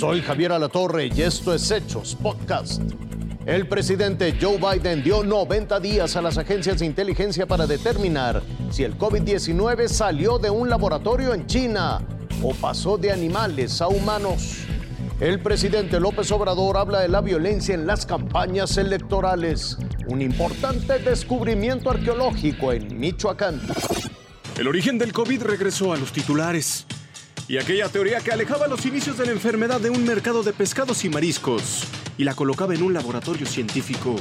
Soy Javier Alatorre y esto es Hechos Podcast. El presidente Joe Biden dio 90 días a las agencias de inteligencia para determinar si el COVID-19 salió de un laboratorio en China o pasó de animales a humanos. El presidente López Obrador habla de la violencia en las campañas electorales, un importante descubrimiento arqueológico en Michoacán. El origen del COVID regresó a los titulares y aquella teoría que alejaba los inicios de la enfermedad de un mercado de pescados y mariscos y la colocaba en un laboratorio científico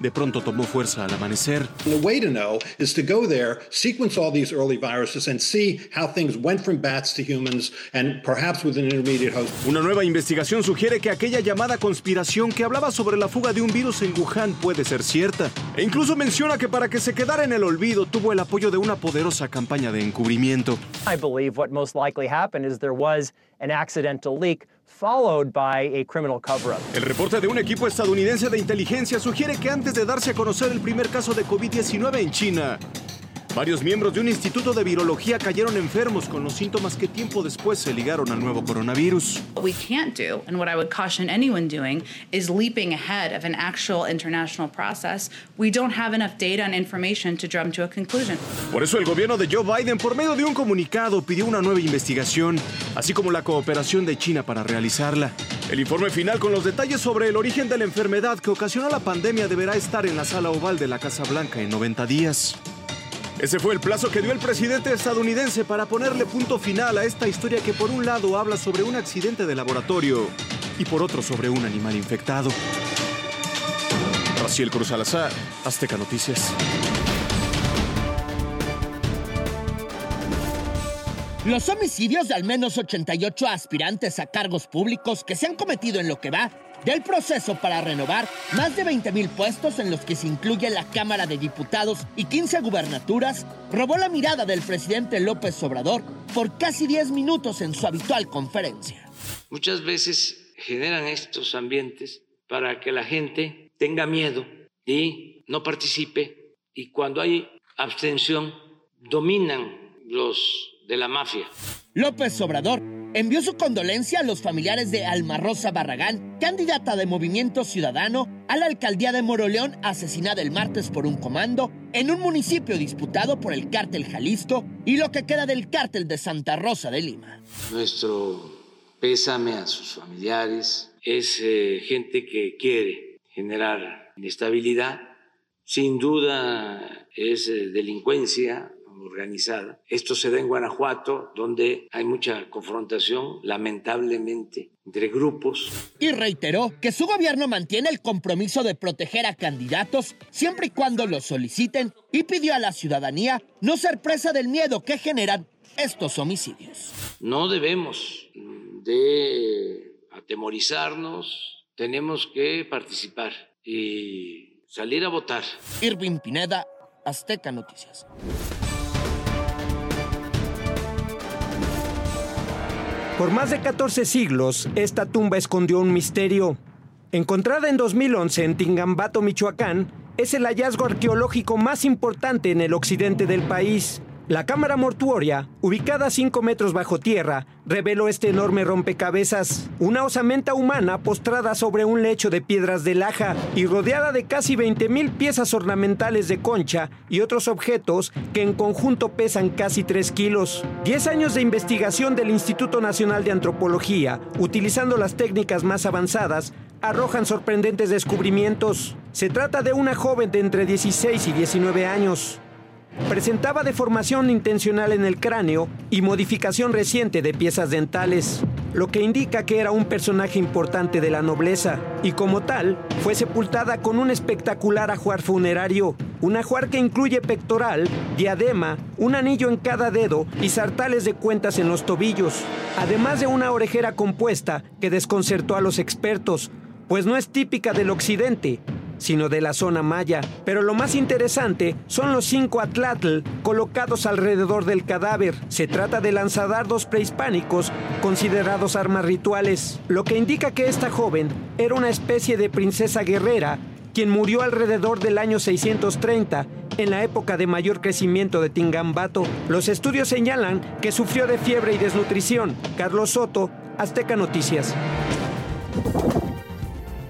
de pronto tomó fuerza al amanecer. The way to know is to go there, sequence all these early viruses and see how things went from bats to humans and perhaps with an intermediate host. Una nueva investigación sugiere que aquella llamada conspiración que hablaba sobre la fuga de un virus en Wuhan puede ser cierta. E incluso menciona que para que se quedara en el olvido tuvo el apoyo de una poderosa campaña de encubrimiento. I believe what most likely happened is there was an accidental leak followed by a criminal cover-up. El reporte de un equipo estadounidense de inteligencia sugiere que antes de darse a conocer el primer caso de COVID-19 en China, Varios miembros de un instituto de virología cayeron enfermos con los síntomas que tiempo después se ligaron al nuevo coronavirus. What we can't do, and what I would caution anyone doing, is leaping ahead of an actual international process. We don't have enough data and information to jump to a conclusion. Por eso el gobierno de Joe Biden, por medio de un comunicado, pidió una nueva investigación, así como la cooperación de China para realizarla. El informe final con los detalles sobre el origen de la enfermedad que ocasionó la pandemia deberá estar en la sala oval de la Casa Blanca en 90 días. Ese fue el plazo que dio el presidente estadounidense para ponerle punto final a esta historia que por un lado habla sobre un accidente de laboratorio y por otro sobre un animal infectado. Raciel Cruz Salazar, Azteca Noticias. Los homicidios de al menos 88 aspirantes a cargos públicos que se han cometido en lo que va del proceso para renovar más de 20 mil puestos en los que se incluye la Cámara de Diputados y 15 gubernaturas, robó la mirada del presidente López Obrador por casi 10 minutos en su habitual conferencia. Muchas veces generan estos ambientes para que la gente tenga miedo y no participe y cuando hay abstención dominan los de la mafia. López Obrador envió su condolencia a los familiares de Alma Rosa Barragán, candidata de Movimiento Ciudadano a la alcaldía de Moroleón, asesinada el martes por un comando en un municipio disputado por el cártel Jalisco y lo que queda del cártel de Santa Rosa de Lima. Nuestro pésame a sus familiares, es eh, gente que quiere generar inestabilidad, sin duda es eh, delincuencia organizada. Esto se da en Guanajuato, donde hay mucha confrontación, lamentablemente, entre grupos. Y reiteró que su gobierno mantiene el compromiso de proteger a candidatos siempre y cuando los soliciten y pidió a la ciudadanía no ser presa del miedo que generan estos homicidios. No debemos de atemorizarnos, tenemos que participar y salir a votar. Irving Pineda, Azteca Noticias. Por más de 14 siglos, esta tumba escondió un misterio. Encontrada en 2011 en Tingambato, Michoacán, es el hallazgo arqueológico más importante en el occidente del país. La cámara mortuoria, ubicada a 5 metros bajo tierra, reveló este enorme rompecabezas, una osamenta humana postrada sobre un lecho de piedras de laja y rodeada de casi 20.000 piezas ornamentales de concha y otros objetos que en conjunto pesan casi 3 kilos. 10 años de investigación del Instituto Nacional de Antropología, utilizando las técnicas más avanzadas, arrojan sorprendentes descubrimientos. Se trata de una joven de entre 16 y 19 años presentaba deformación intencional en el cráneo y modificación reciente de piezas dentales, lo que indica que era un personaje importante de la nobleza y como tal fue sepultada con un espectacular ajuar funerario, un ajuar que incluye pectoral, diadema, un anillo en cada dedo y sartales de cuentas en los tobillos, además de una orejera compuesta que desconcertó a los expertos, pues no es típica del occidente, sino de la zona maya. Pero lo más interesante son los cinco atlatl colocados alrededor del cadáver. Se trata de lanzadardos prehispánicos considerados armas rituales, lo que indica que esta joven era una especie de princesa guerrera quien murió alrededor del año 630 en la época de mayor crecimiento de Tingambato. Los estudios señalan que sufrió de fiebre y desnutrición. Carlos Soto, Azteca Noticias.